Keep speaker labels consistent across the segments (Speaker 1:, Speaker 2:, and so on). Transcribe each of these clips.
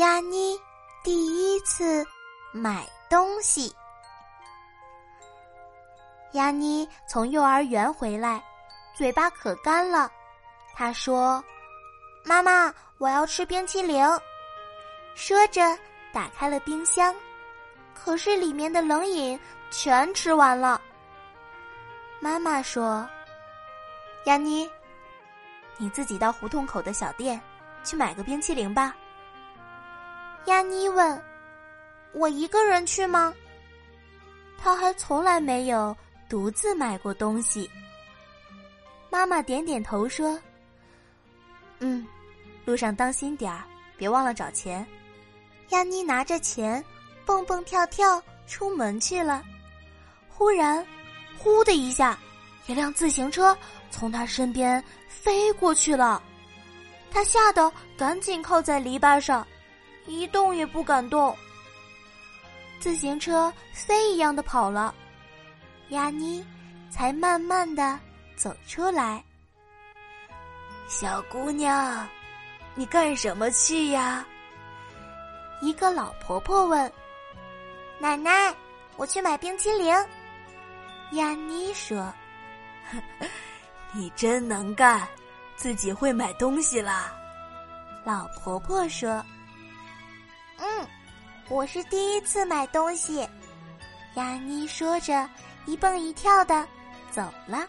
Speaker 1: 丫妮第一次买东西。丫妮从幼儿园回来，嘴巴可干了。她说：“妈妈，我要吃冰淇淋。”说着打开了冰箱，可是里面的冷饮全吃完了。妈妈说：“丫妮，你自己到胡同口的小店去买个冰淇淋吧。”丫妮问：“我一个人去吗？”他还从来没有独自买过东西。妈妈点点头说：“嗯，路上当心点儿，别忘了找钱。”丫妮拿着钱，蹦蹦跳跳出门去了。忽然，呼的一下，一辆自行车从他身边飞过去了，他吓得赶紧靠在篱笆上。一动也不敢动。自行车飞一样的跑了，亚妮才慢慢的走出来。小姑娘，你干什么去呀？一个老婆婆问。奶奶，我去买冰淇淋。亚妮说：“你真能干，自己会买东西啦。”老婆婆说。我是第一次买东西。亚妮说着，一蹦一跳的走了。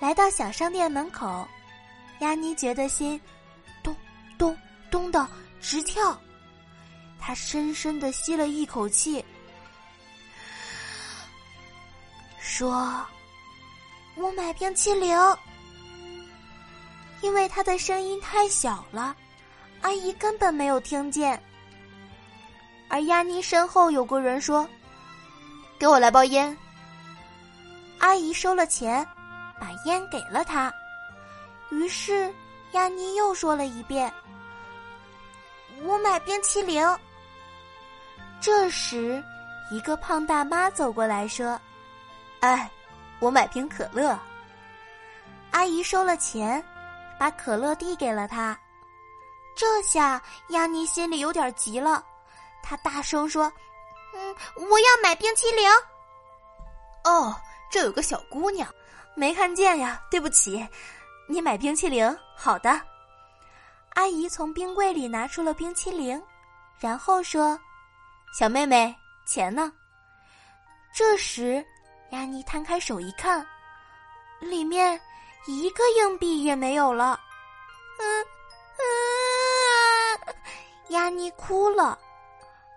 Speaker 1: 来到小商店门口，亚妮觉得心咚咚咚的直跳。她深深的吸了一口气，说：“我买冰淇淋。”因为她的声音太小了。阿姨根本没有听见，而丫妮身后有个人说：“给我来包烟。”阿姨收了钱，把烟给了他。于是亚妮又说了一遍：“我买冰淇淋。”这时，一个胖大妈走过来说：“哎，我买瓶可乐。”阿姨收了钱，把可乐递给了他。这下丫妮心里有点急了，他大声说：“嗯，我要买冰淇淋。”哦，这有个小姑娘，没看见呀，对不起。你买冰淇淋，好的。阿姨从冰柜里拿出了冰淇淋，然后说：“小妹妹，钱呢？”这时，亚妮摊开手一看，里面一个硬币也没有了。嗯嗯。亚妮哭了，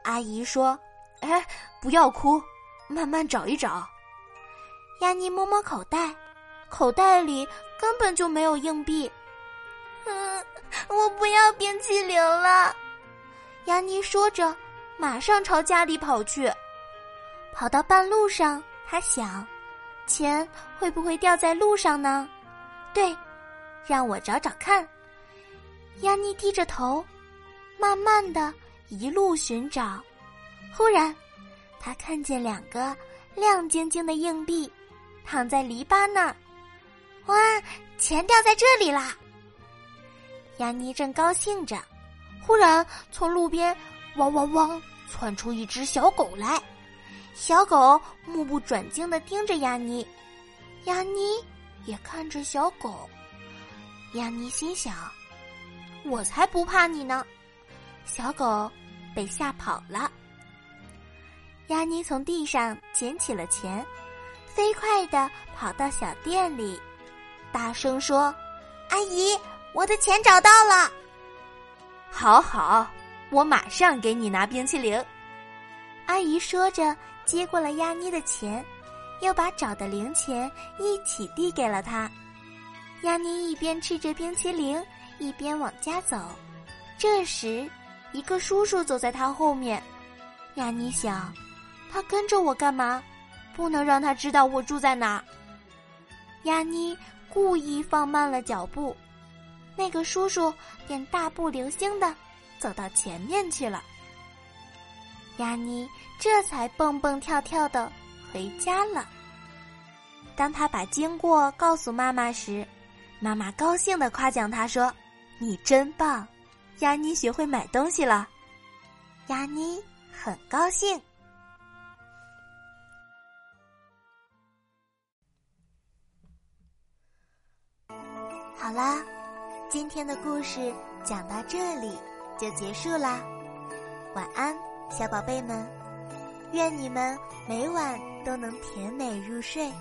Speaker 1: 阿姨说：“哎，不要哭，慢慢找一找。”亚妮摸摸口袋，口袋里根本就没有硬币。嗯，我不要冰淇淋了。亚妮说着，马上朝家里跑去。跑到半路上，她想：钱会不会掉在路上呢？对，让我找找看。亚妮低着头。慢慢的一路寻找，忽然，他看见两个亮晶晶的硬币，躺在篱笆那儿。哇，钱掉在这里啦！亚妮正高兴着，忽然从路边汪汪汪窜出一只小狗来。小狗目不转睛的盯着亚妮，亚妮也看着小狗。亚妮心想：我才不怕你呢！小狗被吓跑了。亚妮从地上捡起了钱，飞快的跑到小店里，大声说：“阿姨，我的钱找到了！”“好好，我马上给你拿冰淇淋。”阿姨说着，接过了亚妮的钱，又把找的零钱一起递给了她。亚妮一边吃着冰淇淋，一边往家走。这时，一个叔叔走在他后面。亚妮想，他跟着我干嘛？不能让他知道我住在哪。亚妮故意放慢了脚步，那个叔叔便大步流星的走到前面去了。亚妮这才蹦蹦跳跳的回家了。当他把经过告诉妈妈时，妈妈高兴的夸奖他说：“你真棒，亚妮学会买东西了。”亚妮很高兴。好啦，今天的故事讲到这里就结束啦。晚安，小宝贝们，愿你们每晚都能甜美入睡。